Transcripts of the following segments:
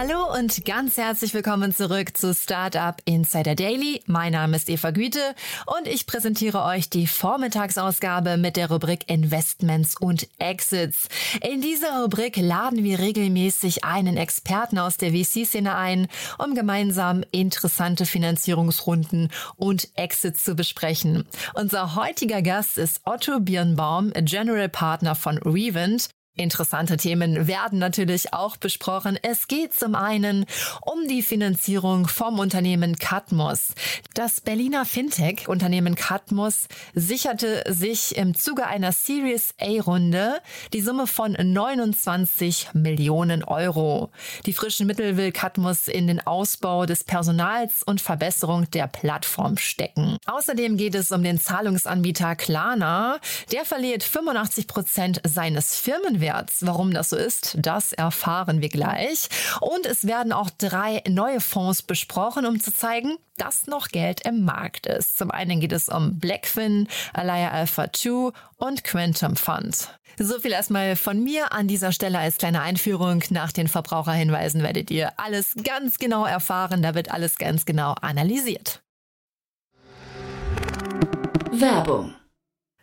Hallo und ganz herzlich willkommen zurück zu Startup Insider Daily. Mein Name ist Eva Güte und ich präsentiere euch die Vormittagsausgabe mit der Rubrik Investments und Exits. In dieser Rubrik laden wir regelmäßig einen Experten aus der VC-Szene ein, um gemeinsam interessante Finanzierungsrunden und Exits zu besprechen. Unser heutiger Gast ist Otto Birnbaum, General Partner von Revent. Interessante Themen werden natürlich auch besprochen. Es geht zum einen um die Finanzierung vom Unternehmen Catmos. Das Berliner Fintech-Unternehmen Catmos sicherte sich im Zuge einer Series A-Runde die Summe von 29 Millionen Euro. Die frischen Mittel will Catmos in den Ausbau des Personals und Verbesserung der Plattform stecken. Außerdem geht es um den Zahlungsanbieter Klarna. Der verliert 85 Prozent seines Firmenwerts Wärts. Warum das so ist, das erfahren wir gleich. Und es werden auch drei neue Fonds besprochen, um zu zeigen, dass noch Geld im Markt ist. Zum einen geht es um Blackfin, Alaya Alpha 2 und Quantum Fund. So viel erstmal von mir an dieser Stelle als kleine Einführung. Nach den Verbraucherhinweisen werdet ihr alles ganz genau erfahren. Da wird alles ganz genau analysiert. Werbung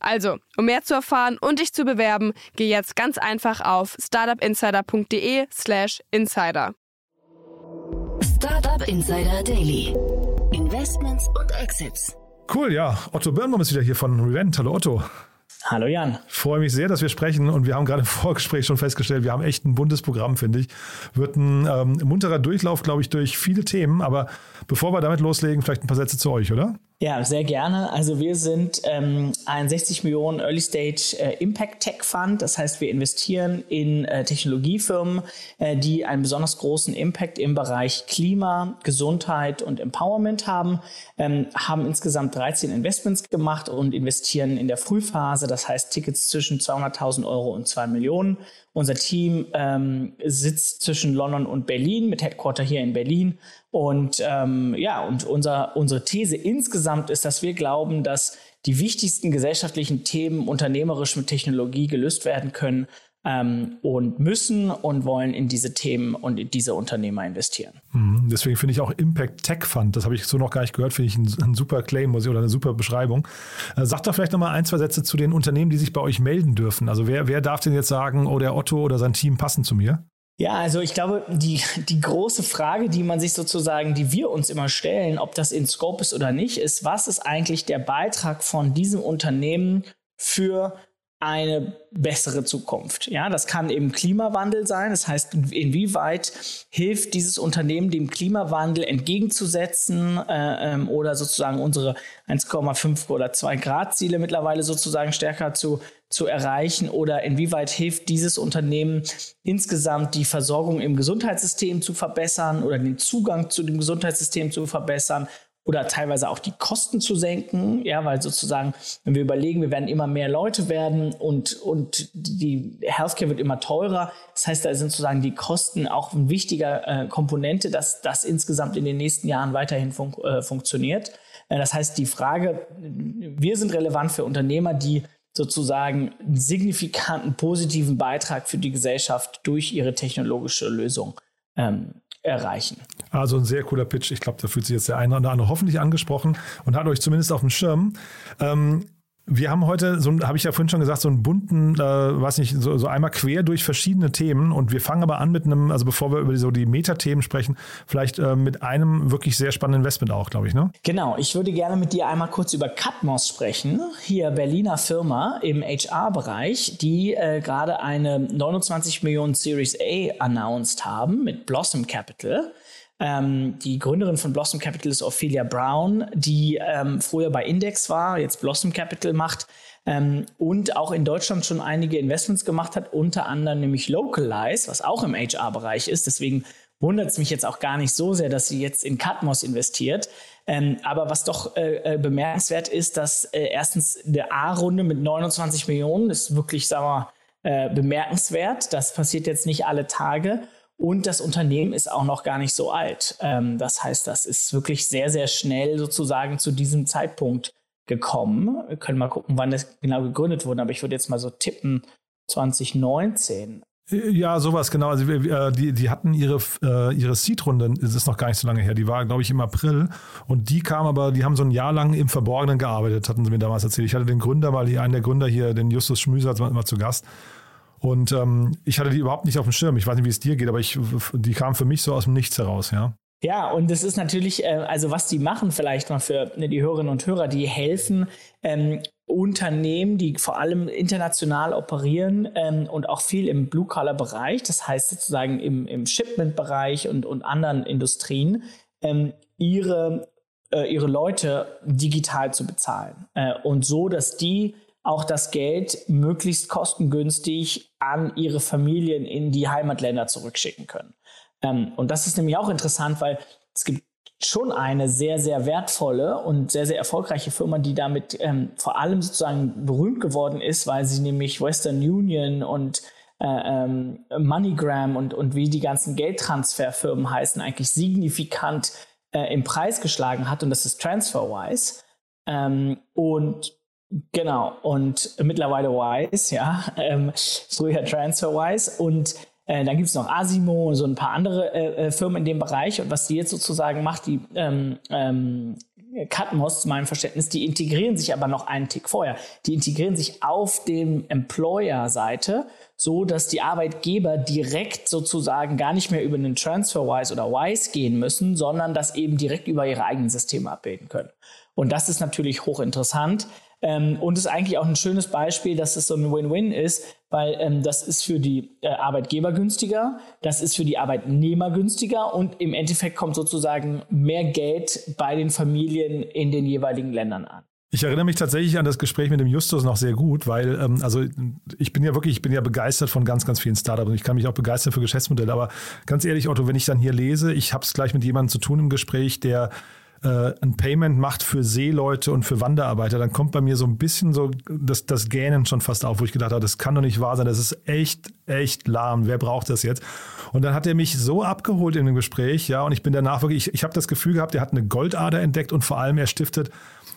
Also, um mehr zu erfahren und dich zu bewerben, geh jetzt ganz einfach auf startupinsider.de/slash insider. Startup Insider Daily. Investments und Exits. Cool, ja. Otto Birnbaum ist wieder hier von Revent. Hallo Otto. Hallo Jan. Freue mich sehr, dass wir sprechen und wir haben gerade im Vorgespräch schon festgestellt, wir haben echt ein buntes Programm, finde ich. Wird ein ähm, munterer Durchlauf, glaube ich, durch viele Themen. Aber bevor wir damit loslegen, vielleicht ein paar Sätze zu euch, oder? Ja, sehr gerne. Also wir sind ähm, ein 60 Millionen Early Stage äh, Impact Tech Fund. Das heißt, wir investieren in äh, Technologiefirmen, äh, die einen besonders großen Impact im Bereich Klima, Gesundheit und Empowerment haben. Ähm, haben insgesamt 13 Investments gemacht und investieren in der Frühphase. Das heißt Tickets zwischen 200.000 Euro und 2 Millionen. Unser Team ähm, sitzt zwischen London und Berlin mit Headquarter hier in Berlin. Und ähm, ja, und unser, unsere These insgesamt ist, dass wir glauben, dass die wichtigsten gesellschaftlichen Themen unternehmerisch mit Technologie gelöst werden können ähm, und müssen und wollen in diese Themen und in diese Unternehmer investieren. Mhm, deswegen finde ich auch Impact Tech Fund, das habe ich so noch gar nicht gehört, finde ich ein, ein, super Claim oder eine super Beschreibung. Äh, sag doch vielleicht nochmal ein, zwei Sätze zu den Unternehmen, die sich bei euch melden dürfen. Also wer, wer darf denn jetzt sagen, oh, der Otto oder sein Team passen zu mir? Ja, also ich glaube, die, die große Frage, die man sich sozusagen, die wir uns immer stellen, ob das in Scope ist oder nicht, ist, was ist eigentlich der Beitrag von diesem Unternehmen für eine bessere Zukunft. Ja, das kann eben Klimawandel sein. Das heißt, inwieweit hilft dieses Unternehmen dem Klimawandel entgegenzusetzen äh, ähm, oder sozusagen unsere 1,5 oder 2 Grad Ziele mittlerweile sozusagen stärker zu, zu erreichen oder inwieweit hilft dieses Unternehmen insgesamt die Versorgung im Gesundheitssystem zu verbessern oder den Zugang zu dem Gesundheitssystem zu verbessern oder teilweise auch die Kosten zu senken, ja, weil sozusagen, wenn wir überlegen, wir werden immer mehr Leute werden und, und die Healthcare wird immer teurer. Das heißt, da sind sozusagen die Kosten auch eine wichtige äh, Komponente, dass das insgesamt in den nächsten Jahren weiterhin fun äh, funktioniert. Äh, das heißt, die Frage, wir sind relevant für Unternehmer, die sozusagen einen signifikanten positiven Beitrag für die Gesellschaft durch ihre technologische Lösung ähm, erreichen. Also ein sehr cooler Pitch. Ich glaube, da fühlt sich jetzt der eine oder andere hoffentlich angesprochen und hat euch zumindest auf dem Schirm. Ähm, Wir haben heute, so habe ich ja vorhin schon gesagt, so einen bunten, äh, weiß nicht, so, so einmal quer durch verschiedene Themen. Und wir fangen aber an mit einem, also bevor wir über so die Metathemen sprechen, vielleicht äh, mit einem wirklich sehr spannenden Investment auch, glaube ich, ne? Genau, ich würde gerne mit dir einmal kurz über Catmos sprechen. Hier Berliner Firma im HR-Bereich, die äh, gerade eine 29 Millionen Series A announced haben mit Blossom Capital. Ähm, die Gründerin von Blossom Capital ist Ophelia Brown, die ähm, früher bei Index war, jetzt Blossom Capital macht ähm, und auch in Deutschland schon einige Investments gemacht hat, unter anderem nämlich Localize, was auch im HR-Bereich ist. Deswegen wundert es mich jetzt auch gar nicht so sehr, dass sie jetzt in Catmos investiert. Ähm, aber was doch äh, äh bemerkenswert ist, dass äh, erstens eine A-Runde mit 29 Millionen ist wirklich, sagen wir, äh, bemerkenswert. Das passiert jetzt nicht alle Tage. Und das Unternehmen ist auch noch gar nicht so alt. Ähm, das heißt, das ist wirklich sehr, sehr schnell sozusagen zu diesem Zeitpunkt gekommen. Wir können mal gucken, wann das genau gegründet wurde, aber ich würde jetzt mal so tippen, 2019. Ja, sowas, genau. Also äh, die, die hatten ihre, äh, ihre Seed-Runde, das ist noch gar nicht so lange her, die war, glaube ich, im April. Und die kam aber, die haben so ein Jahr lang im Verborgenen gearbeitet, hatten sie mir damals erzählt. Ich hatte den Gründer, weil die, einen der Gründer hier, den Justus Schmüser, war immer zu Gast. Und ähm, ich hatte die überhaupt nicht auf dem Schirm. Ich weiß nicht, wie es dir geht, aber ich, die kam für mich so aus dem Nichts heraus, ja. Ja, und das ist natürlich, äh, also was die machen, vielleicht mal für ne, die Hörerinnen und Hörer, die helfen ähm, Unternehmen, die vor allem international operieren ähm, und auch viel im Blue-Collar-Bereich, das heißt sozusagen im, im Shipment-Bereich und, und anderen Industrien, ähm, ihre, äh, ihre Leute digital zu bezahlen. Äh, und so, dass die auch das Geld möglichst kostengünstig an ihre Familien in die Heimatländer zurückschicken können. Ähm, und das ist nämlich auch interessant, weil es gibt schon eine sehr, sehr wertvolle und sehr, sehr erfolgreiche Firma, die damit ähm, vor allem sozusagen berühmt geworden ist, weil sie nämlich Western Union und äh, ähm, MoneyGram und, und wie die ganzen Geldtransferfirmen heißen, eigentlich signifikant äh, im Preis geschlagen hat und das ist TransferWise. Ähm, und Genau, und mittlerweile Wise, ja, ähm, früher TransferWise und äh, dann gibt es noch Asimo und so ein paar andere äh, äh, Firmen in dem Bereich und was die jetzt sozusagen macht, die ähm, ähm, Catmos zu meinem Verständnis, die integrieren sich aber noch einen Tick vorher. Die integrieren sich auf dem Employer-Seite, so dass die Arbeitgeber direkt sozusagen gar nicht mehr über einen TransferWise oder Wise gehen müssen, sondern das eben direkt über ihre eigenen Systeme abbilden können. Und das ist natürlich hochinteressant. Ähm, und ist eigentlich auch ein schönes Beispiel, dass es so ein Win-Win ist, weil ähm, das ist für die äh, Arbeitgeber günstiger, das ist für die Arbeitnehmer günstiger und im Endeffekt kommt sozusagen mehr Geld bei den Familien in den jeweiligen Ländern an. Ich erinnere mich tatsächlich an das Gespräch mit dem Justus noch sehr gut, weil ähm, also ich bin ja wirklich, ich bin ja begeistert von ganz, ganz vielen Startups und ich kann mich auch begeistern für Geschäftsmodelle. Aber ganz ehrlich, Otto, wenn ich dann hier lese, ich habe es gleich mit jemandem zu tun im Gespräch, der äh, ein Payment macht für Seeleute und für Wanderarbeiter, dann kommt bei mir so ein bisschen so das, das Gähnen schon fast auf, wo ich gedacht habe, das kann doch nicht wahr sein, das ist echt, echt lahm. Wer braucht das jetzt? Und dann hat er mich so abgeholt in dem Gespräch, ja, und ich bin danach wirklich, ich, ich habe das Gefühl gehabt, er hat eine Goldader entdeckt und vor allem er stiftet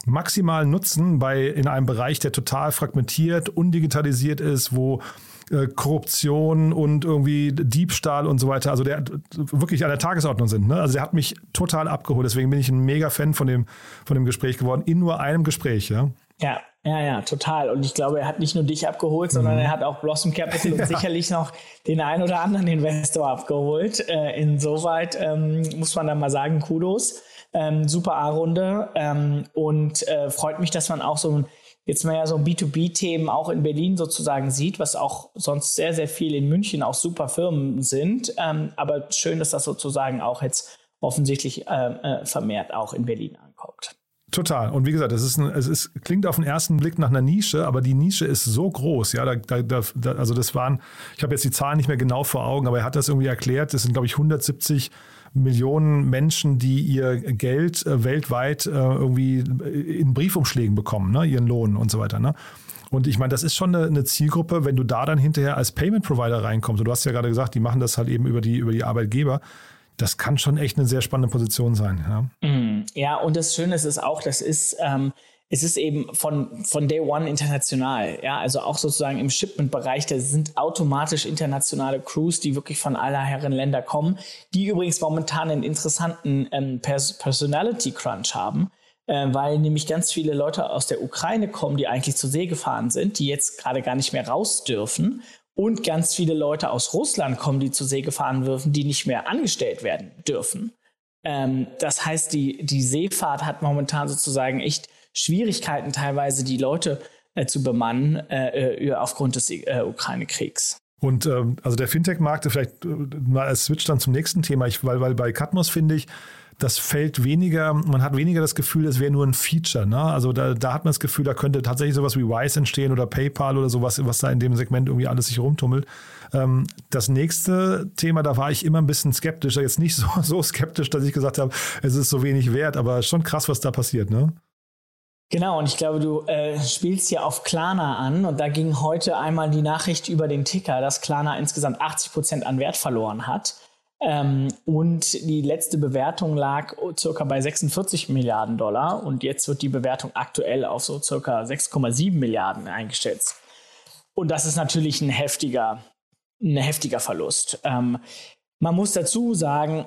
maximalen Nutzen bei in einem Bereich, der total fragmentiert, undigitalisiert ist, wo äh, Korruption und irgendwie Diebstahl und so weiter, also der wirklich an der Tagesordnung sind. Ne? Also der hat mich total abgeholt. Deswegen bin ich ein mega Fan von dem, von dem Gespräch geworden, in nur einem Gespräch, ja. Ja, ja, ja, total. Und ich glaube, er hat nicht nur dich abgeholt, sondern mhm. er hat auch Blossom Capital und ja. sicherlich noch den einen oder anderen Investor abgeholt. Äh, insoweit ähm, muss man da mal sagen, Kudos. Ähm, super A-Runde ähm, und äh, freut mich, dass man auch so ein jetzt mal ja so B2B-Themen auch in Berlin sozusagen sieht, was auch sonst sehr, sehr viel in München auch super Firmen sind. Ähm, aber schön, dass das sozusagen auch jetzt offensichtlich äh, äh, vermehrt auch in Berlin ankommt. Total. Und wie gesagt, es, ist ein, es ist, klingt auf den ersten Blick nach einer Nische, aber die Nische ist so groß. Ja, da, da, da, also das waren, ich habe jetzt die Zahlen nicht mehr genau vor Augen, aber er hat das irgendwie erklärt. Das sind, glaube ich, 170 Millionen Menschen, die ihr Geld äh, weltweit äh, irgendwie in Briefumschlägen bekommen, ne? ihren Lohn und so weiter. Ne? Und ich meine, das ist schon eine, eine, Zielgruppe, wenn du da dann hinterher als Payment Provider reinkommst. Und du hast ja gerade gesagt, die machen das halt eben über die, über die Arbeitgeber. Das kann schon echt eine sehr spannende Position sein. Ja, mm, ja und das Schöne ist auch, das ist, ähm, es ist eben von, von Day One international. Ja, also auch sozusagen im Shipment-Bereich, da sind automatisch internationale Crews, die wirklich von aller Herren Länder kommen, die übrigens momentan einen interessanten ähm, Pers Personality Crunch haben. äh, weil nämlich ganz viele Leute aus der Ukraine kommen, die eigentlich zur See gefahren sind, die jetzt gerade gar nicht mehr raus dürfen. Und ganz viele Leute aus Russland kommen, die zur See gefahren dürfen, die nicht mehr angestellt werden dürfen. Ähm, das heißt, die, die Seefahrt hat momentan sozusagen echt Schwierigkeiten, teilweise die Leute äh, zu bemannen äh, äh aufgrund des äh, Ukraine-Kriegs. Und ähm, also der Fintech-Markt, vielleicht äh, mal als Switch dann zum nächsten Thema, ich, weil, weil bei Katmos finde ich, das fällt weniger, man hat weniger das Gefühl, es wäre nur ein Feature. Ne? Also da, da hat man das Gefühl, da könnte tatsächlich sowas wie Wise entstehen oder PayPal oder sowas, was da in dem Segment irgendwie alles sich rumtummelt. Ähm, das nächste Thema, da war ich immer ein bisschen skeptischer. Jetzt nicht so, so skeptisch, dass ich gesagt habe, es ist so wenig wert, aber schon krass, was da passiert, ne? Genau, und ich glaube, du äh, spielst hier auf Klarna an und da ging heute einmal die Nachricht über den Ticker, dass Klarna insgesamt 80 Prozent an Wert verloren hat. Ähm, und die letzte Bewertung lag circa bei 46 Milliarden Dollar und jetzt wird die Bewertung aktuell auf so circa 6,7 Milliarden eingestellt. Und das ist natürlich ein heftiger, ein heftiger Verlust. Ähm, man muss dazu sagen,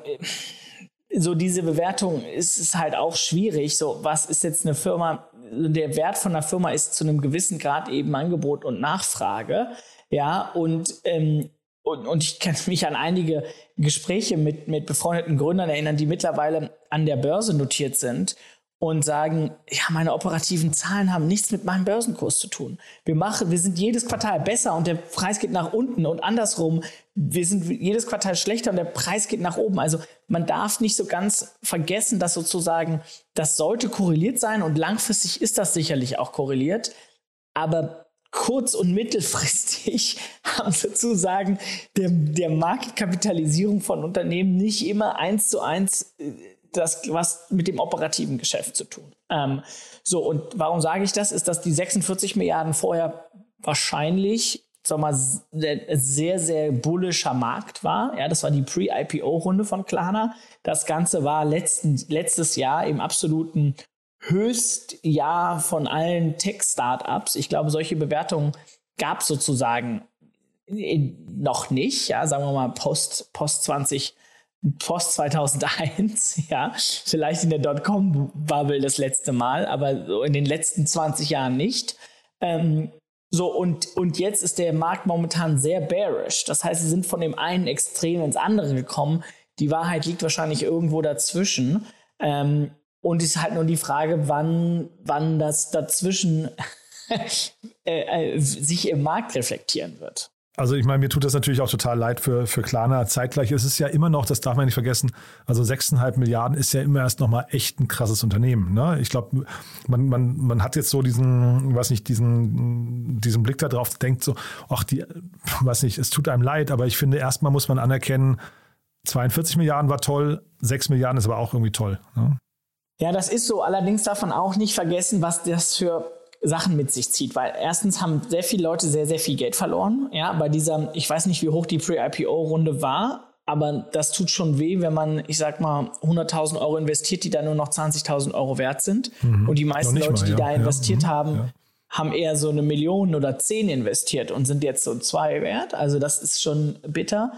so diese Bewertung ist es halt auch schwierig. So, was ist jetzt eine Firma? Der Wert von einer Firma ist zu einem gewissen Grad eben Angebot und Nachfrage. Ja, und, ähm, und, und ich kann mich an einige Gespräche mit, mit befreundeten Gründern erinnern, die mittlerweile an der Börse notiert sind und sagen, ja, meine operativen Zahlen haben nichts mit meinem Börsenkurs zu tun. Wir machen, wir sind jedes Quartal besser und der Preis geht nach unten und andersrum, wir sind jedes Quartal schlechter und der Preis geht nach oben. Also man darf nicht so ganz vergessen, dass sozusagen das sollte korreliert sein und langfristig ist das sicherlich auch korreliert, aber kurz- und mittelfristig haben sozusagen der, der Marktkapitalisierung von Unternehmen nicht immer eins zu eins äh, das was mit dem operativen Geschäft zu tun. Ähm, so, und warum sage ich das? Ist, dass die 46 Milliarden vorher wahrscheinlich sag mal, sehr, sehr bullischer Markt war. Ja, das war die Pre-IPO-Runde von Klarna. Das Ganze war letzten, letztes Jahr im absoluten Höchstjahr von allen Tech-Startups. Ich glaube, solche Bewertungen gab es sozusagen noch nicht. Ja, sagen wir mal Post, Post 20 Post 2001, ja, vielleicht in der Dotcom-Bubble das letzte Mal, aber so in den letzten 20 Jahren nicht. Ähm, so, und, und jetzt ist der Markt momentan sehr bearish. Das heißt, sie sind von dem einen Extrem ins andere gekommen. Die Wahrheit liegt wahrscheinlich irgendwo dazwischen. Ähm, und es ist halt nur die Frage, wann, wann das dazwischen äh, äh, sich im Markt reflektieren wird. Also ich meine, mir tut das natürlich auch total leid für, für Klarna. Zeitgleich ist es ja immer noch, das darf man nicht vergessen, also 6,5 Milliarden ist ja immer erst nochmal echt ein krasses Unternehmen. Ne? Ich glaube, man, man, man hat jetzt so diesen, weiß nicht, diesen, diesen Blick da drauf, denkt so, ach, die, weiß nicht, es tut einem leid, aber ich finde, erstmal muss man anerkennen, 42 Milliarden war toll, 6 Milliarden ist aber auch irgendwie toll. Ne? Ja, das ist so. Allerdings darf man auch nicht vergessen, was das für Sachen mit sich zieht, weil erstens haben sehr viele Leute sehr, sehr viel Geld verloren. Ja, bei dieser, ich weiß nicht, wie hoch die Pre-IPO-Runde war, aber das tut schon weh, wenn man, ich sag mal, 100.000 Euro investiert, die dann nur noch 20.000 Euro wert sind. Mhm. Und die meisten Leute, mal, die da investiert ja. Mhm. haben, ja. haben eher so eine Million oder zehn investiert und sind jetzt so zwei wert. Also das ist schon bitter.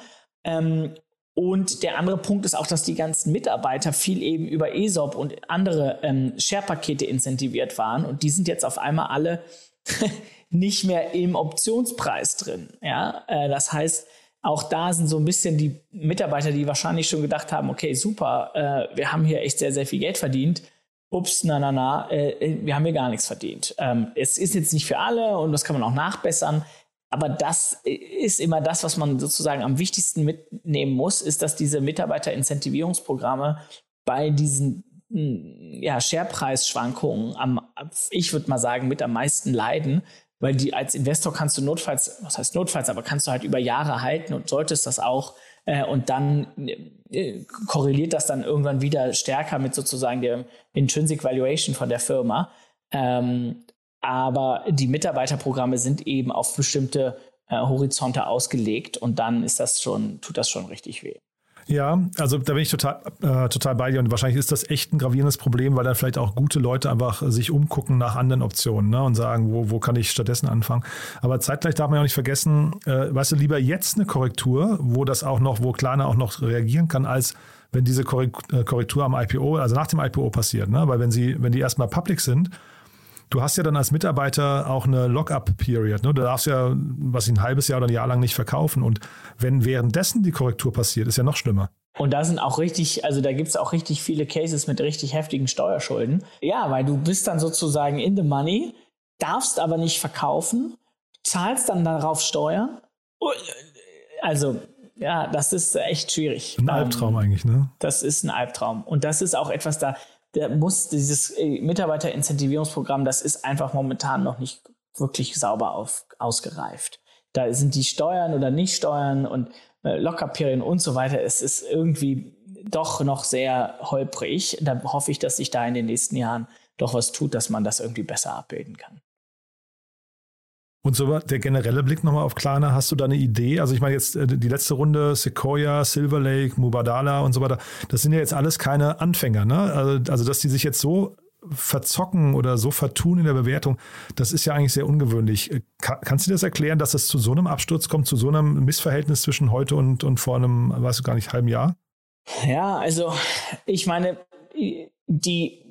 Ähm, und der andere Punkt ist auch, dass die ganzen Mitarbeiter viel eben über ESOP und andere ähm, Share-Pakete incentiviert waren. Und die sind jetzt auf einmal alle nicht mehr im Optionspreis drin. Ja, äh, das heißt, auch da sind so ein bisschen die Mitarbeiter, die wahrscheinlich schon gedacht haben, okay, super, äh, wir haben hier echt sehr, sehr viel Geld verdient. Ups, na, na, na, äh, wir haben hier gar nichts verdient. Ähm, es ist jetzt nicht für alle und das kann man auch nachbessern. Aber das ist immer das, was man sozusagen am wichtigsten mitnehmen muss, ist, dass diese Mitarbeiterincentivierungsprogramme bei diesen hm, ja, Sharepreisschwankungen am, ich würde mal sagen, mit am meisten leiden, weil die als Investor kannst du notfalls, was heißt notfalls, aber kannst du halt über Jahre halten und solltest das auch äh, und dann äh, korreliert das dann irgendwann wieder stärker mit sozusagen der Intrinsic Valuation von der Firma. Ähm, aber die Mitarbeiterprogramme sind eben auf bestimmte äh, Horizonte ausgelegt und dann ist das schon, tut das schon richtig weh. Ja, also da bin ich total, äh, total bei dir und wahrscheinlich ist das echt ein gravierendes Problem, weil da vielleicht auch gute Leute einfach sich umgucken nach anderen Optionen ne, und sagen, wo, wo kann ich stattdessen anfangen. Aber zeitgleich darf man ja auch nicht vergessen, äh, weißt du, lieber jetzt eine Korrektur, wo das auch noch, wo Klarna auch noch reagieren kann, als wenn diese äh, Korrektur am IPO, also nach dem IPO passiert. Ne? Weil wenn sie, wenn die erstmal public sind, du hast ja dann als Mitarbeiter auch eine Lock-up-Period. Ne? Du darfst ja, was ein halbes Jahr oder ein Jahr lang nicht verkaufen. Und wenn währenddessen die Korrektur passiert, ist ja noch schlimmer. Und da sind auch richtig, also da gibt es auch richtig viele Cases mit richtig heftigen Steuerschulden. Ja, weil du bist dann sozusagen in the money, darfst aber nicht verkaufen, zahlst dann darauf Steuern. Also, ja, das ist echt schwierig. Ein Albtraum ähm, eigentlich, ne? Das ist ein Albtraum. Und das ist auch etwas, da, da muss dieses äh, Mitarbeiterincentivierungsprogramm, das ist einfach momentan noch nicht wirklich sauber auf, ausgereift. Da sind die Steuern oder nicht Steuern und äh, Lockerperien und so weiter. Es ist irgendwie doch noch sehr holprig. Da hoffe ich, dass sich da in den nächsten Jahren doch was tut, dass man das irgendwie besser abbilden kann. Und so der generelle Blick nochmal auf Klarna, hast du da eine Idee? Also ich meine jetzt äh, die letzte Runde, Sequoia, Silver Lake, Mubadala und so weiter, das sind ja jetzt alles keine Anfänger, ne? Also, also dass die sich jetzt so verzocken oder so vertun in der Bewertung, das ist ja eigentlich sehr ungewöhnlich. Kann, kannst du dir das erklären, dass es zu so einem Absturz kommt, zu so einem Missverhältnis zwischen heute und, und vor einem, weißt du gar nicht, halben Jahr? Ja, also ich meine, die,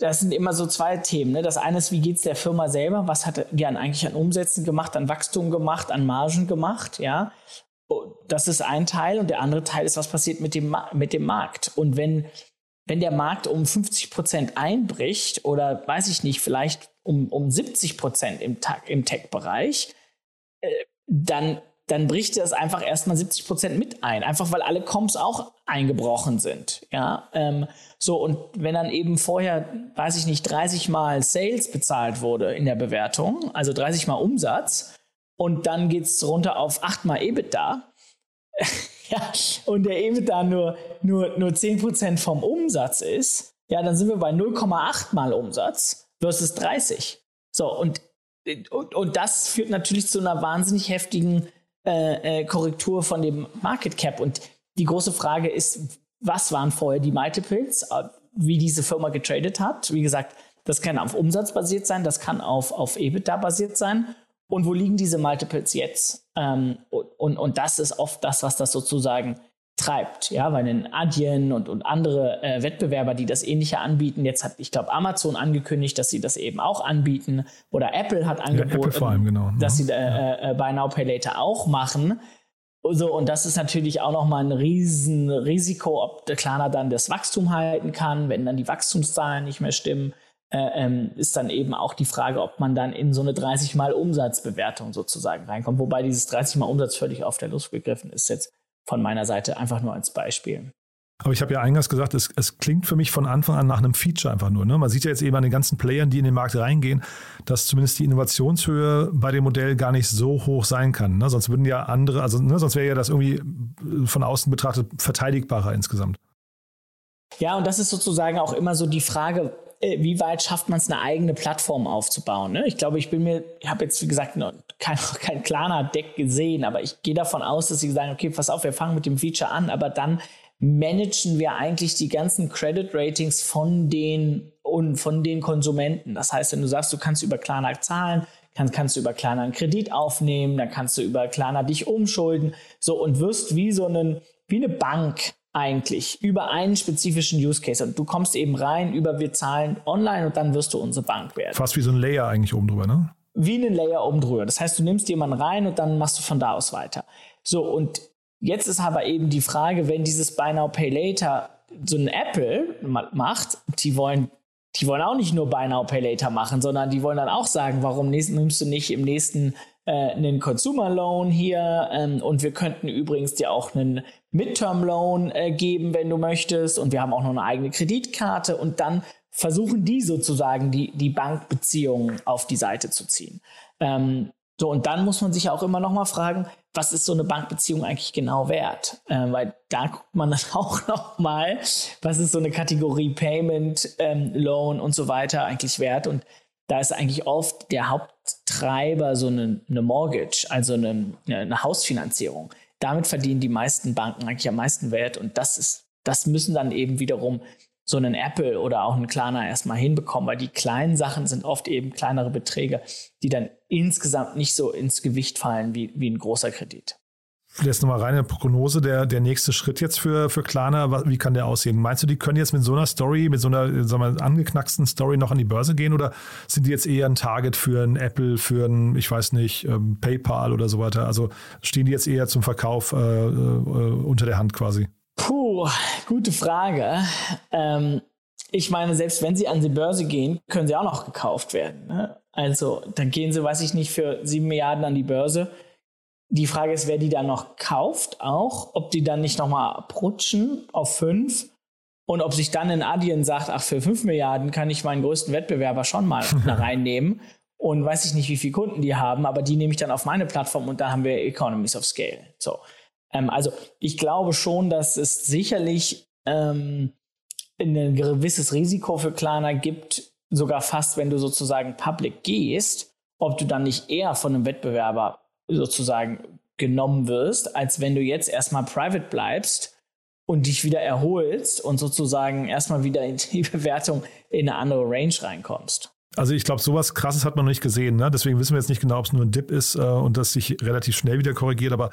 das sind immer so zwei Themen. Ne? Das eine ist, wie geht es der Firma selber? Was hat die eigentlich an Umsätzen gemacht, an Wachstum gemacht, an Margen gemacht? Ja, das ist ein Teil und der andere Teil ist, was passiert mit dem, mit dem Markt. Und wenn wenn der Markt um 50 Prozent einbricht oder weiß ich nicht, vielleicht um, um 70 Prozent im, im Tech-Bereich, äh, dann, dann bricht das einfach erstmal 70 Prozent mit ein. Einfach weil alle Comps auch eingebrochen sind. Ja, ähm, so und wenn dann eben vorher, weiß ich nicht, 30 Mal Sales bezahlt wurde in der Bewertung, also 30 Mal Umsatz, und dann geht es runter auf 8 Mal EBITDA, ja, und der EBITDA nur, nur, nur 10% vom Umsatz ist, ja, dann sind wir bei 0,8 mal Umsatz versus 30. So, und, und, und das führt natürlich zu einer wahnsinnig heftigen äh, äh, Korrektur von dem Market Cap. Und die große Frage ist, was waren vorher die Multiples, äh, wie diese Firma getradet hat? Wie gesagt, das kann auf Umsatz basiert sein, das kann auf, auf EBITDA basiert sein und wo liegen diese Multiples jetzt? Ähm, und, und das ist oft das, was das sozusagen treibt, ja, weil in Adyen und, und andere äh, Wettbewerber, die das ähnliche anbieten, jetzt hat, ich glaube, Amazon angekündigt, dass sie das eben auch anbieten oder Apple hat angeboten, ja, allem, genau. dass sie äh, äh, Buy Now Pay Later auch machen. So, und das ist natürlich auch nochmal ein riesen Risiko, ob der Klarna dann das Wachstum halten kann, wenn dann die Wachstumszahlen nicht mehr stimmen äh, ähm, ist dann eben auch die Frage, ob man dann in so eine 30 mal Umsatzbewertung sozusagen reinkommt. Wobei dieses 30 mal Umsatz völlig auf der Luft gegriffen ist jetzt von meiner Seite einfach nur als Beispiel. Aber ich habe ja eingangs gesagt, es, es, klingt für mich von Anfang an nach einem Feature einfach nur. Ne? Man sieht ja jetzt eben an den ganzen Playern, die in den Markt reingehen, dass zumindest die Innovationshöhe bei dem Modell gar nicht so hoch sein kann. Ne? Sonst würden ja andere, also ne, sonst wäre ja das irgendwie von außen betrachtet verteidigbarer insgesamt. Ja, und das ist sozusagen auch immer so die Frage, äh, wie weit schafft man es, eine eigene Plattform aufzubauen? Ne? Ich glaube, ich bin mir, ich habe jetzt, wie gesagt, noch kein, kein klarer Deck gesehen, aber ich gehe davon aus, dass sie sagen, okay, pass auf, wir fangen mit dem Feature an, aber dann managen wir eigentlich die ganzen Credit Ratings von den und von den Konsumenten. Das heißt, wenn du sagst, du kannst über Klarna zahlen, kannst, kannst du über Klarna einen Kredit aufnehmen, dann kannst du über Klarna dich umschulden, so und wirst wie so einen, wie eine Bank eigentlich über einen spezifischen Use Case. Und du kommst eben rein über wir zahlen online und dann wirst du unsere Bank werden. Fast wie so ein Layer eigentlich oben drüber, ne? Wie ein Layer oben drüber. Das heißt, du nimmst jemanden rein und dann machst du von da aus weiter. So, und jetzt ist aber eben die Frage, wenn dieses Buy Now Pay Later so ein Apple macht, die wollen die wollen auch nicht nur Buy Now Pay Later machen, sondern die wollen dann auch sagen, warum nimmst du nicht im nächsten äh, einen Consumer Loan hier ähm, und wir könnten übrigens dir auch einen Midterm Loan äh, geben, wenn du möchtest und wir haben auch noch eine eigene Kreditkarte und dann versuchen die sozusagen die, die Bankbeziehungen auf die Seite zu ziehen. Ähm, so, und dann muss man sich auch immer noch mal fragen, was ist so eine Bankbeziehung eigentlich genau wert? Äh, weil da guckt man dann auch noch mal, was ist so eine Kategorie Payment, ähm, Loan und so weiter eigentlich wert? Und da ist eigentlich oft der Haupttreiber so eine, eine Mortgage, also eine, eine, Hausfinanzierung. Damit verdienen die meisten Banken eigentlich am meisten Wert und das ist, das müssen dann eben wiederum so einen Apple oder auch ein Klarna erstmal hinbekommen, weil die kleinen Sachen sind oft eben kleinere Beträge, die dann insgesamt nicht so ins Gewicht fallen wie, wie ein großer Kredit. Jetzt nochmal reine Prognose, der, der nächste Schritt jetzt für, für Klarna, wie kann der aussehen? Meinst du, die können jetzt mit so einer Story, mit so einer sagen wir, angeknacksten Story noch an die Börse gehen oder sind die jetzt eher ein Target für ein Apple, für ein, ich weiß nicht, ähm, PayPal oder so weiter? Also stehen die jetzt eher zum Verkauf äh, äh, unter der Hand quasi? Puh, gute Frage. Ähm, ich meine, selbst wenn sie an die Börse gehen, können sie auch noch gekauft werden. Ne? Also, dann gehen sie, weiß ich nicht, für sieben Milliarden an die Börse die Frage ist, wer die dann noch kauft, auch, ob die dann nicht nochmal abrutschen auf fünf und ob sich dann in Adyen sagt, ach, für fünf Milliarden kann ich meinen größten Wettbewerber schon mal reinnehmen. Und weiß ich nicht, wie viele Kunden die haben, aber die nehme ich dann auf meine Plattform und da haben wir Economies of Scale. So. Ähm, also ich glaube schon, dass es sicherlich ähm, ein gewisses Risiko für Klarna gibt, sogar fast, wenn du sozusagen public gehst, ob du dann nicht eher von einem Wettbewerber sozusagen genommen wirst, als wenn du jetzt erstmal private bleibst und dich wieder erholst und sozusagen erstmal wieder in die Bewertung in eine andere Range reinkommst. Also ich glaube, sowas krasses hat man noch nicht gesehen. Ne? Deswegen wissen wir jetzt nicht genau, ob es nur ein Dip ist äh, und das sich relativ schnell wieder korrigiert. Aber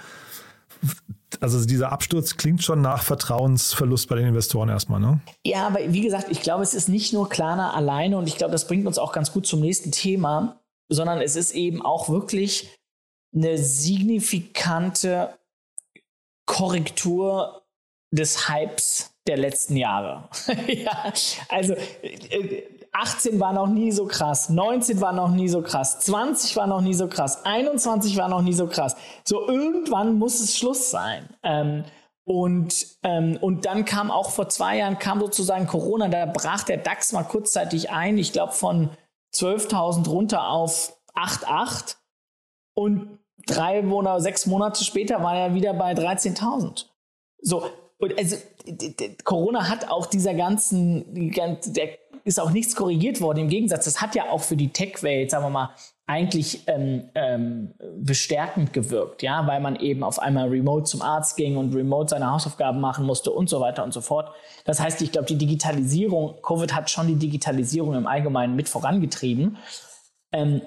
also dieser Absturz klingt schon nach Vertrauensverlust bei den Investoren erstmal, ne? Ja, aber wie gesagt, ich glaube, es ist nicht nur Klarna alleine und ich glaube, das bringt uns auch ganz gut zum nächsten Thema, sondern es ist eben auch wirklich eine signifikante Korrektur des Hypes der letzten Jahre. ja, also 18 äh, war noch nie so krass, 19 war noch nie so krass, 20 war noch nie so krass, 21 war noch nie so krass. So irgendwann muss es Schluss sein. Ähm, und, ähm, und dann kam auch vor zwei Jahren kam sozusagen Corona, da brach der DAX mal kurzzeitig ein, ich glaube von 12.000 runter auf 8,8. Und drei Monate, sechs Monate später war er wieder bei 13.000. So, und also Corona hat auch dieser ganzen, der ist auch nichts korrigiert worden. Im Gegensatz, das hat ja auch für die Tech-Welt, sagen wir mal, eigentlich ähm, ähm, bestärkend gewirkt, ja, weil man eben auf einmal remote zum Arzt ging und remote seine Hausaufgaben machen musste und so weiter und so fort. Das heißt, ich glaube, die Digitalisierung, Covid hat schon die Digitalisierung im Allgemeinen mit vorangetrieben. Ähm,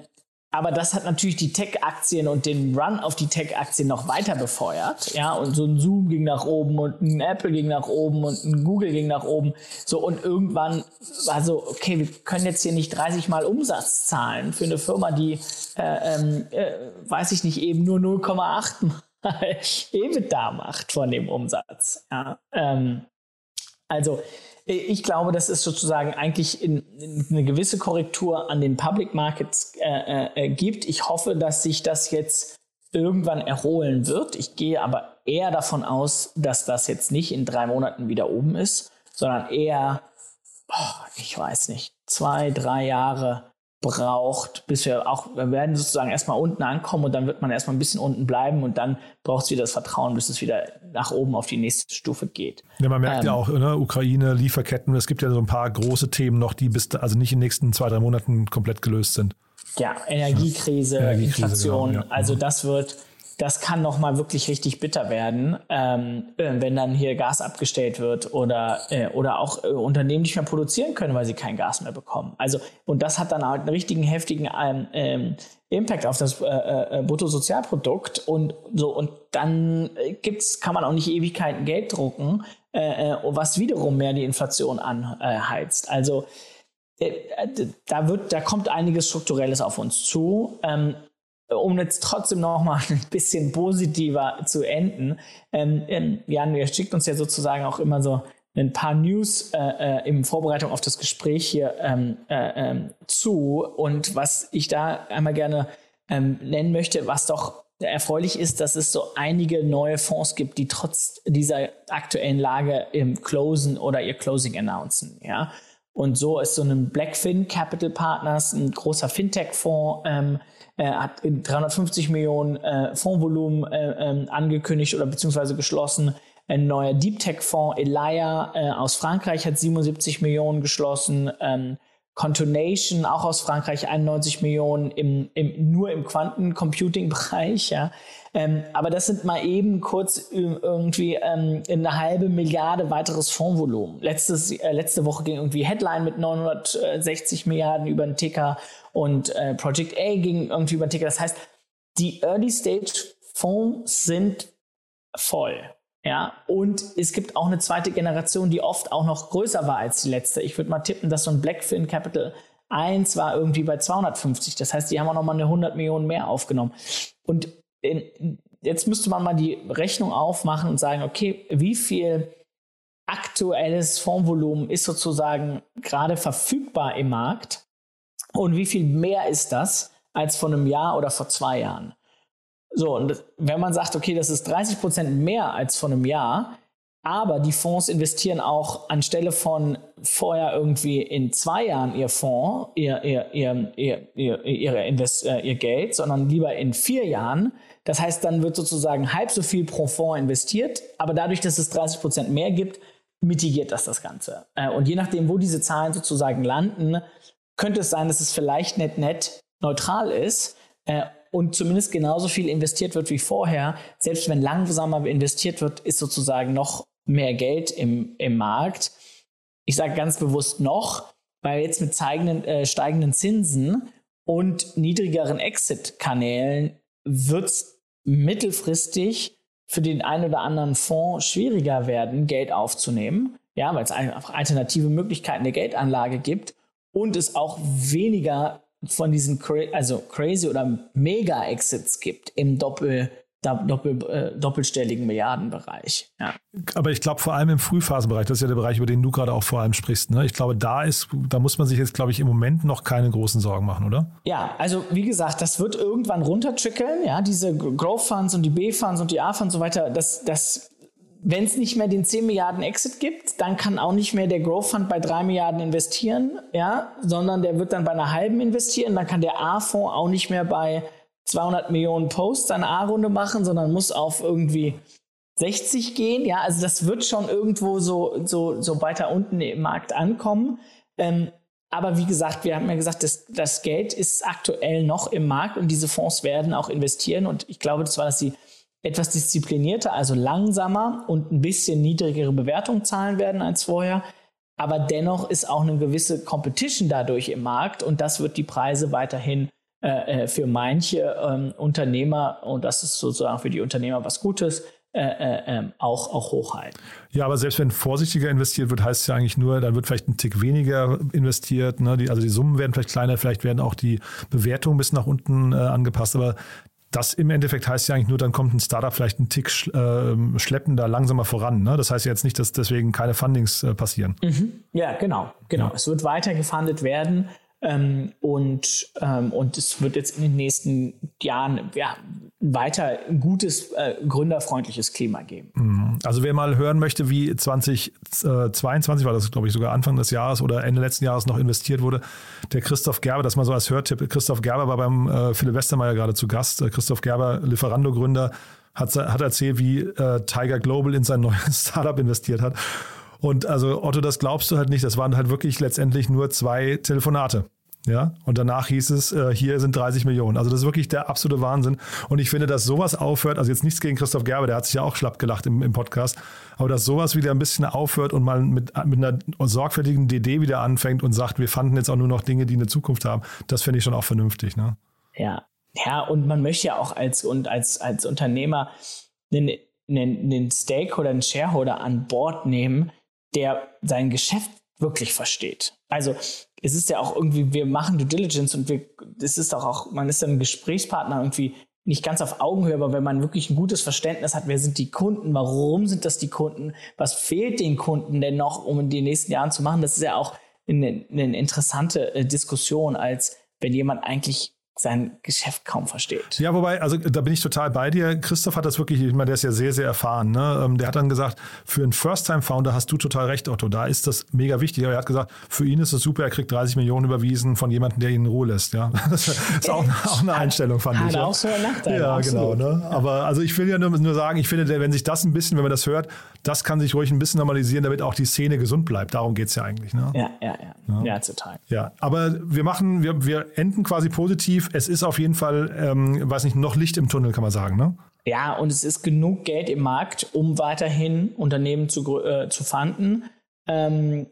aber das hat natürlich die Tech-Aktien und den Run auf die Tech-Aktien noch weiter befeuert. Ja, und so ein Zoom ging nach oben und ein Apple ging nach oben und ein Google ging nach oben. So, und irgendwann war so, okay, wir können jetzt hier nicht 30 Mal Umsatz zahlen für eine Firma, die, äh, ähm, äh, weiß ich nicht, eben nur 0,8 mal EBITDA macht von dem Umsatz. Ja, ähm, also, ich glaube, das ist sozusagen eigentlich in, in eine gewisse Korrektur an den Public Markets äh, äh, gibt. Ich hoffe, dass sich das jetzt irgendwann erholen wird. Ich gehe aber eher davon aus, dass das jetzt nicht in drei Monaten wieder oben ist, sondern eher, oh, ich weiß nicht, zwei, drei Jahre braucht, bis wir auch, wir werden sozusagen erstmal unten ankommen und dann wird man erstmal ein bisschen unten bleiben und dann braucht es wieder das Vertrauen, bis es wieder nach oben auf die nächste Stufe geht. Ja, man merkt ähm, ja auch, ne, Ukraine, Lieferketten, es gibt ja so ein paar große Themen noch, die bis, also nicht in den nächsten zwei, drei Monaten komplett gelöst sind. Ja, Energiekrise, Energiekrise Inflation, genau, ja. also das wird, das kann nochmal wirklich richtig bitter werden, ähm, äh, wenn dann hier Gas abgestellt wird oder, äh, oder auch äh, Unternehmen nicht mehr produzieren können, weil sie kein Gas mehr bekommen. Also, und das hat dann halt einen richtigen, heftigen ähm, ähm Impact auf das äh, äh, äh, Bruttosozialprodukt und so, und dann gibt's, kann man auch nicht Ewigkeiten Geld drucken, was wiederum mehr die Inflation anheizt. Also, da wird, da kommt einiges Strukturelles auf uns zu. Ähm, um jetzt trotzdem noch mal ein bisschen positiver zu enden, ähm, ähm, Jan, ihr schickt uns ja sozusagen auch immer so ein paar News äh, äh, in Vorbereitung auf das Gespräch hier ähm, äh, ähm, zu. Und was ich da einmal gerne ähm, nennen möchte, was doch erfreulich ist, dass es so einige neue Fonds gibt, die trotz dieser aktuellen Lage im Closen oder ihr Closing announcen. Ja? Und so ist so ein Blackfin Capital Partners, ein großer Fintech-Fonds, ähm, äh, hat 350 Millionen äh, Fondsvolumen äh, ähm, angekündigt oder beziehungsweise geschlossen. Ein neuer Deep Tech-Fonds, Elia äh, aus Frankreich, hat 77 Millionen geschlossen. Ähm, Contonation, auch aus Frankreich, 91 Millionen im, im, nur im Quantencomputing-Bereich. Ja. Ähm, aber das sind mal eben kurz irgendwie ähm, eine halbe Milliarde weiteres Fondsvolumen. Letztes, äh, letzte Woche ging irgendwie Headline mit 960 Milliarden über den Ticker und äh, Project A ging irgendwie über den Ticker. Das heißt, die Early Stage Fonds sind voll. Ja, und es gibt auch eine zweite Generation, die oft auch noch größer war als die letzte. Ich würde mal tippen, dass so ein Blackfin Capital 1 war irgendwie bei 250. Das heißt, die haben auch noch mal eine 100 Millionen mehr aufgenommen. Und in, jetzt müsste man mal die Rechnung aufmachen und sagen, okay, wie viel aktuelles Fondsvolumen ist sozusagen gerade verfügbar im Markt und wie viel mehr ist das als vor einem Jahr oder vor zwei Jahren? So, und wenn man sagt, okay, das ist 30 Prozent mehr als vor einem Jahr, aber die Fonds investieren auch anstelle von vorher irgendwie in zwei Jahren ihr Fonds, ihr, ihr, ihr, ihr, ihr, ihre Invest, äh, ihr Geld, sondern lieber in vier Jahren. Das heißt, dann wird sozusagen halb so viel pro Fonds investiert, aber dadurch, dass es 30 Prozent mehr gibt, mitigiert das das Ganze. Äh, und je nachdem, wo diese Zahlen sozusagen landen, könnte es sein, dass es vielleicht net net neutral ist äh, und zumindest genauso viel investiert wird wie vorher. Selbst wenn langsamer investiert wird, ist sozusagen noch mehr Geld im, im Markt. Ich sage ganz bewusst noch, weil jetzt mit steigenden, äh, steigenden Zinsen und niedrigeren Exit-Kanälen wird es mittelfristig für den einen oder anderen Fonds schwieriger werden, Geld aufzunehmen. Ja, weil es einfach alternative Möglichkeiten der Geldanlage gibt und es auch weniger von diesen also crazy oder Mega-Exits gibt im Doppel, Doppel, äh, doppelstelligen Milliardenbereich. Ja. Aber ich glaube vor allem im Frühphasenbereich, das ist ja der Bereich, über den du gerade auch vor allem sprichst. Ne? Ich glaube, da ist, da muss man sich jetzt, glaube ich, im Moment noch keine großen Sorgen machen, oder? Ja, also wie gesagt, das wird irgendwann runtertrickeln. Ja, diese Growth Funds und die B Funds und die A Funds und so weiter. Das, das wenn es nicht mehr den 10 Milliarden Exit gibt, dann kann auch nicht mehr der Growth Fund bei 3 Milliarden investieren, ja, sondern der wird dann bei einer halben investieren. Dann kann der A-Fonds auch nicht mehr bei 200 Millionen Posts eine A-Runde machen, sondern muss auf irgendwie 60 gehen. Ja, also das wird schon irgendwo so, so, so weiter unten im Markt ankommen. Ähm, aber wie gesagt, wir haben ja gesagt, das, das Geld ist aktuell noch im Markt und diese Fonds werden auch investieren. Und ich glaube, das war das die etwas disziplinierter, also langsamer und ein bisschen niedrigere Bewertung zahlen werden als vorher. Aber dennoch ist auch eine gewisse Competition dadurch im Markt und das wird die Preise weiterhin äh, äh für manche ähm, Unternehmer, und das ist sozusagen für die Unternehmer was Gutes, äh, äh, ähm, auch, auch hochhalten. Ja, aber selbst wenn vorsichtiger investiert wird, heißt es ja eigentlich nur, dann wird vielleicht ein Tick weniger investiert. Ne? Die, also die Summen werden vielleicht kleiner, vielleicht werden auch die Bewertungen bis nach unten äh, angepasst. Aber das im Endeffekt heißt ja eigentlich nur, dann kommt ein Startup vielleicht einen Tick äh, schleppender, langsamer voran. Ne? Das heißt ja jetzt nicht, dass deswegen keine Fundings äh, passieren. Mhm. Ja, genau, genau. Ja. Es wird weiter gefundet werden. Ähm, und, ähm, und es wird jetzt in den nächsten Jahren ja, weiter gutes, äh, gründerfreundliches Klima geben. Mhm. Also wer mal hören möchte, wie 2022 war das, glaube ich, sogar Anfang des Jahres oder Ende letzten Jahres noch investiert wurde, der Christoph Gerber, das mal so als Hörtipp, Christoph Gerber war beim äh, Philipp Westermeier gerade zu Gast. Äh, Christoph Gerber, Lieferando-Gründer, hat, hat erzählt, wie äh, Tiger Global in sein neues Startup investiert hat. Und also Otto, das glaubst du halt nicht. Das waren halt wirklich letztendlich nur zwei Telefonate. Ja, und danach hieß es, äh, hier sind 30 Millionen. Also das ist wirklich der absolute Wahnsinn. Und ich finde, dass sowas aufhört, also jetzt nichts gegen Christoph Gerber, der hat sich ja auch schlapp gelacht im, im Podcast, aber dass sowas wieder ein bisschen aufhört und mal mit, mit einer sorgfältigen DD wieder anfängt und sagt, wir fanden jetzt auch nur noch Dinge, die eine Zukunft haben, das finde ich schon auch vernünftig. Ne? Ja, ja, und man möchte ja auch als, und als, als Unternehmer einen, einen, einen Stakeholder, einen Shareholder an Bord nehmen, der sein Geschäft wirklich versteht. Also es ist ja auch irgendwie, wir machen Due Diligence und wir, das ist doch auch, man ist dann ein Gesprächspartner irgendwie nicht ganz auf Augenhöhe, aber wenn man wirklich ein gutes Verständnis hat, wer sind die Kunden, warum sind das die Kunden, was fehlt den Kunden denn noch, um in den nächsten Jahren zu machen, das ist ja auch eine, eine interessante äh, Diskussion, als wenn jemand eigentlich sein Geschäft kaum versteht. Ja, wobei, also da bin ich total bei dir. Christoph hat das wirklich, ich meine, der ist ja sehr, sehr erfahren. Ne? Ähm, der hat dann gesagt, für einen First-Time-Founder hast du total recht, Otto. Da ist das mega wichtig. Aber er hat gesagt, für ihn ist es super, er kriegt 30 Millionen überwiesen von jemandem, der ihn in Ruhe lässt. Ja? Das ist auch, auch eine Einstellung, fand hat ich. Hat auch so einen Nachteil. Ja, genau. Ne? Aber also ich will ja nur, nur sagen, ich finde, wenn sich das ein bisschen, wenn man das hört, das kann sich ruhig ein bisschen normalisieren, damit auch die Szene gesund bleibt. Darum geht es ja eigentlich. Ne? Ja, ja, ja, ja. Ja, total. Ja, aber wir machen, wir, wir enden quasi positiv. Es ist auf jeden Fall, ähm, weiß nicht, noch Licht im Tunnel, kann man sagen, ne? Ja, und es ist genug Geld im Markt, um weiterhin Unternehmen zu, äh, zu fanden. Ähm,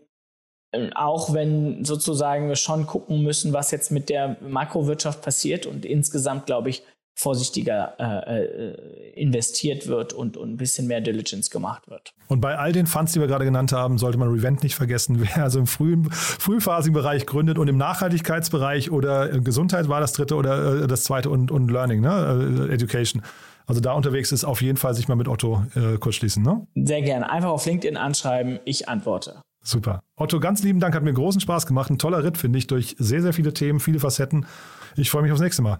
auch wenn sozusagen wir schon gucken müssen, was jetzt mit der Makrowirtschaft passiert. Und insgesamt, glaube ich, vorsichtiger äh, äh, investiert wird und, und ein bisschen mehr Diligence gemacht wird. Und bei all den Funds, die wir gerade genannt haben, sollte man Revent nicht vergessen. Wer also im frühen, frühphasigen Bereich gründet und im Nachhaltigkeitsbereich oder Gesundheit war das dritte oder äh, das zweite und, und Learning, ne? Äh, Education. Also da unterwegs ist, auf jeden Fall sich mal mit Otto äh, kurz schließen. Ne? Sehr gerne. Einfach auf LinkedIn anschreiben. Ich antworte. Super. Otto, ganz lieben Dank. Hat mir großen Spaß gemacht. Ein toller Ritt, finde ich, durch sehr, sehr viele Themen, viele Facetten. Ich freue mich aufs nächste Mal.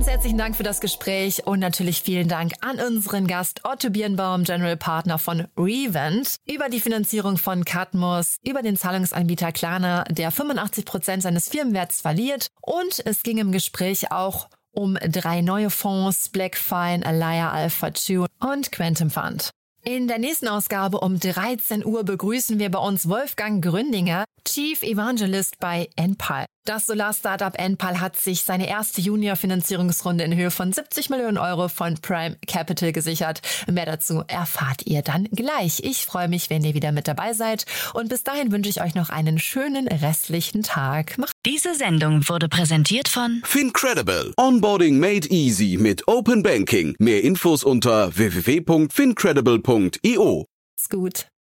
Ganz herzlichen Dank für das Gespräch und natürlich vielen Dank an unseren Gast Otto Birnbaum, General Partner von Revent, über die Finanzierung von Catmus, über den Zahlungsanbieter Klarna, der 85 Prozent seines Firmenwerts verliert. Und es ging im Gespräch auch um drei neue Fonds, Blackfine, Alaya Alpha 2 und Quantum Fund. In der nächsten Ausgabe um 13 Uhr begrüßen wir bei uns Wolfgang Gründinger, Chief Evangelist bei Enpal. Das Solar-Startup Enpal hat sich seine erste Junior-Finanzierungsrunde in Höhe von 70 Millionen Euro von Prime Capital gesichert. Mehr dazu erfahrt ihr dann gleich. Ich freue mich, wenn ihr wieder mit dabei seid. Und bis dahin wünsche ich euch noch einen schönen restlichen Tag. Macht Diese Sendung wurde präsentiert von Fincredible. Onboarding made easy mit Open Banking. Mehr Infos unter www.fincredible.io. gut.